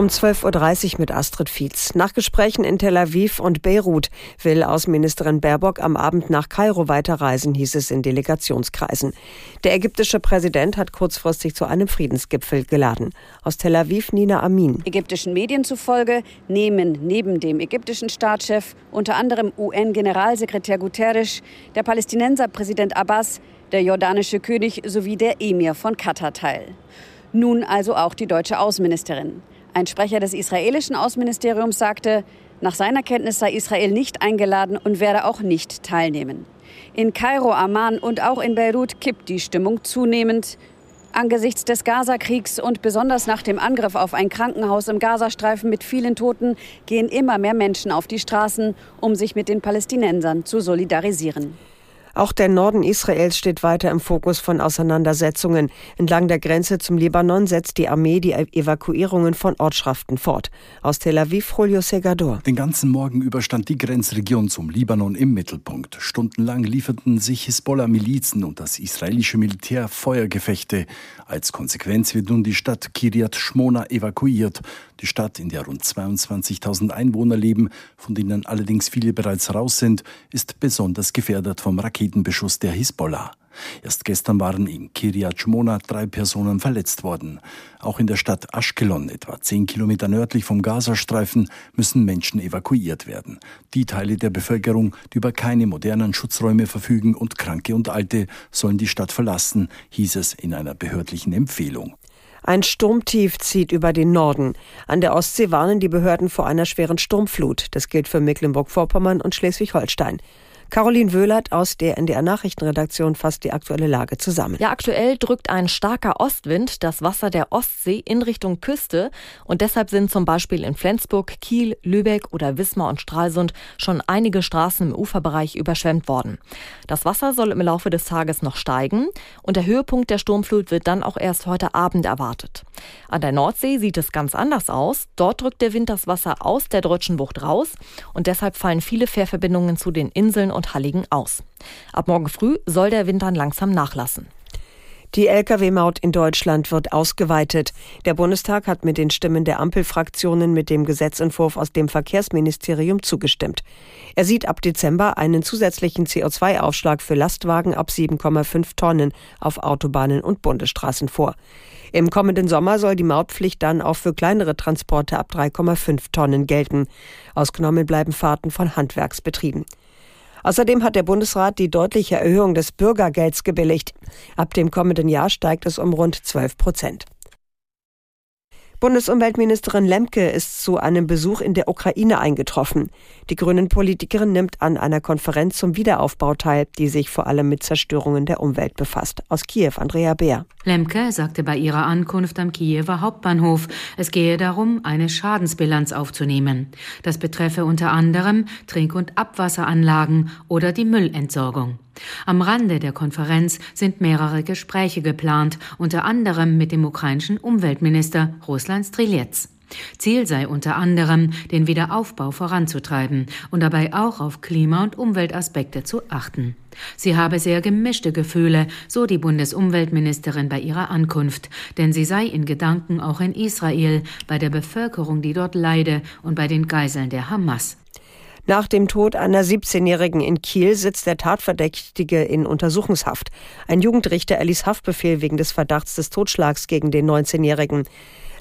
Um 12.30 Uhr mit Astrid Fietz. Nach Gesprächen in Tel Aviv und Beirut will Außenministerin Baerbock am Abend nach Kairo weiterreisen, hieß es in Delegationskreisen. Der ägyptische Präsident hat kurzfristig zu einem Friedensgipfel geladen. Aus Tel Aviv Nina Amin. Ägyptischen Medien zufolge nehmen neben dem ägyptischen Staatschef unter anderem UN-Generalsekretär Guterres, der Palästinenser Präsident Abbas, der jordanische König sowie der Emir von Katar teil. Nun also auch die deutsche Außenministerin. Ein Sprecher des israelischen Außenministeriums sagte, nach seiner Kenntnis sei Israel nicht eingeladen und werde auch nicht teilnehmen. In Kairo, Amman und auch in Beirut kippt die Stimmung zunehmend. Angesichts des Gazakriegs und besonders nach dem Angriff auf ein Krankenhaus im Gazastreifen mit vielen Toten gehen immer mehr Menschen auf die Straßen, um sich mit den Palästinensern zu solidarisieren. Auch der Norden Israels steht weiter im Fokus von Auseinandersetzungen. Entlang der Grenze zum Libanon setzt die Armee die Evakuierungen von Ortschaften fort. Aus Tel Aviv, Julio Segador. Den ganzen Morgen über stand die Grenzregion zum Libanon im Mittelpunkt. Stundenlang lieferten sich Hisbollah-Milizen und das israelische Militär Feuergefechte. Als Konsequenz wird nun die Stadt Kiryat Shmona evakuiert. Die Stadt, in der rund 22.000 Einwohner leben, von denen allerdings viele bereits raus sind, ist besonders gefährdet vom Raketenbeschuss der Hisbollah. Erst gestern waren in Kiryat Shmona drei Personen verletzt worden. Auch in der Stadt Ashkelon, etwa zehn Kilometer nördlich vom Gazastreifen, müssen Menschen evakuiert werden. Die Teile der Bevölkerung, die über keine modernen Schutzräume verfügen und Kranke und Alte, sollen die Stadt verlassen, hieß es in einer behördlichen Empfehlung. Ein Sturmtief zieht über den Norden. An der Ostsee warnen die Behörden vor einer schweren Sturmflut. Das gilt für Mecklenburg-Vorpommern und Schleswig-Holstein. Caroline Wöhlert aus der NDR Nachrichtenredaktion fasst die aktuelle Lage zusammen. Ja, aktuell drückt ein starker Ostwind das Wasser der Ostsee in Richtung Küste und deshalb sind zum Beispiel in Flensburg, Kiel, Lübeck oder Wismar und Stralsund schon einige Straßen im Uferbereich überschwemmt worden. Das Wasser soll im Laufe des Tages noch steigen und der Höhepunkt der Sturmflut wird dann auch erst heute Abend erwartet. An der Nordsee sieht es ganz anders aus. Dort drückt der Wind das Wasser aus der deutschen Bucht raus und deshalb fallen viele Fährverbindungen zu den Inseln und Halligen aus. Ab morgen früh soll der Wind dann langsam nachlassen. Die Lkw-Maut in Deutschland wird ausgeweitet. Der Bundestag hat mit den Stimmen der Ampelfraktionen mit dem Gesetzentwurf aus dem Verkehrsministerium zugestimmt. Er sieht ab Dezember einen zusätzlichen CO2-Aufschlag für Lastwagen ab 7,5 Tonnen auf Autobahnen und Bundesstraßen vor. Im kommenden Sommer soll die Mautpflicht dann auch für kleinere Transporte ab 3,5 Tonnen gelten. Ausgenommen bleiben Fahrten von Handwerksbetrieben. Außerdem hat der Bundesrat die deutliche Erhöhung des Bürgergelds gebilligt. Ab dem kommenden Jahr steigt es um rund 12 Prozent. Bundesumweltministerin Lemke ist zu einem Besuch in der Ukraine eingetroffen. Die Grünen-Politikerin nimmt an einer Konferenz zum Wiederaufbau teil, die sich vor allem mit Zerstörungen der Umwelt befasst. Aus Kiew, Andrea Beer. Lemke sagte bei ihrer Ankunft am Kiewer Hauptbahnhof, es gehe darum, eine Schadensbilanz aufzunehmen. Das betreffe unter anderem Trink- und Abwasseranlagen oder die Müllentsorgung. Am Rande der Konferenz sind mehrere Gespräche geplant, unter anderem mit dem ukrainischen Umweltminister Ruslan Strilets. Ziel sei unter anderem, den Wiederaufbau voranzutreiben und dabei auch auf Klima- und Umweltaspekte zu achten. Sie habe sehr gemischte Gefühle, so die Bundesumweltministerin bei ihrer Ankunft, denn sie sei in Gedanken auch in Israel, bei der Bevölkerung, die dort leide und bei den Geiseln der Hamas. Nach dem Tod einer 17-Jährigen in Kiel sitzt der Tatverdächtige in Untersuchungshaft. Ein Jugendrichter erließ Haftbefehl wegen des Verdachts des Totschlags gegen den 19-Jährigen.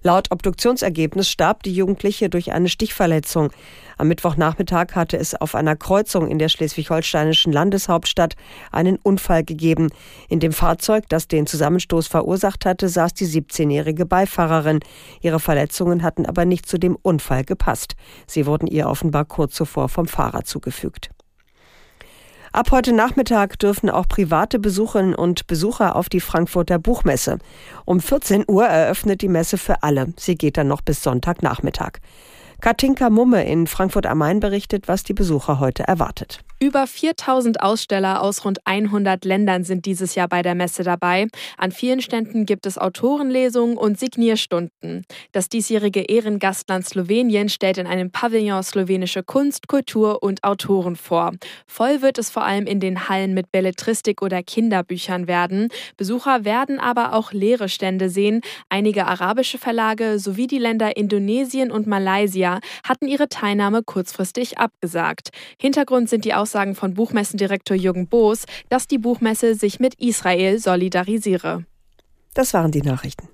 Laut Obduktionsergebnis starb die Jugendliche durch eine Stichverletzung. Am Mittwochnachmittag hatte es auf einer Kreuzung in der schleswig-holsteinischen Landeshauptstadt einen Unfall gegeben. In dem Fahrzeug, das den Zusammenstoß verursacht hatte, saß die 17-jährige Beifahrerin. Ihre Verletzungen hatten aber nicht zu dem Unfall gepasst. Sie wurden ihr offenbar kurz zuvor vom Fahrer zugefügt. Ab heute Nachmittag dürfen auch private Besucherinnen und Besucher auf die Frankfurter Buchmesse. Um 14 Uhr eröffnet die Messe für alle. Sie geht dann noch bis Sonntagnachmittag. Katinka Mumme in Frankfurt am Main berichtet, was die Besucher heute erwartet. Über 4000 Aussteller aus rund 100 Ländern sind dieses Jahr bei der Messe dabei. An vielen Ständen gibt es Autorenlesungen und Signierstunden. Das diesjährige Ehrengastland Slowenien stellt in einem Pavillon slowenische Kunst, Kultur und Autoren vor. Voll wird es vor allem in den Hallen mit Belletristik oder Kinderbüchern werden. Besucher werden aber auch leere Stände sehen. Einige arabische Verlage sowie die Länder Indonesien und Malaysia hatten ihre Teilnahme kurzfristig abgesagt. Hintergrund sind die Aussagen von Buchmessendirektor Jürgen Boos, dass die Buchmesse sich mit Israel solidarisiere. Das waren die Nachrichten.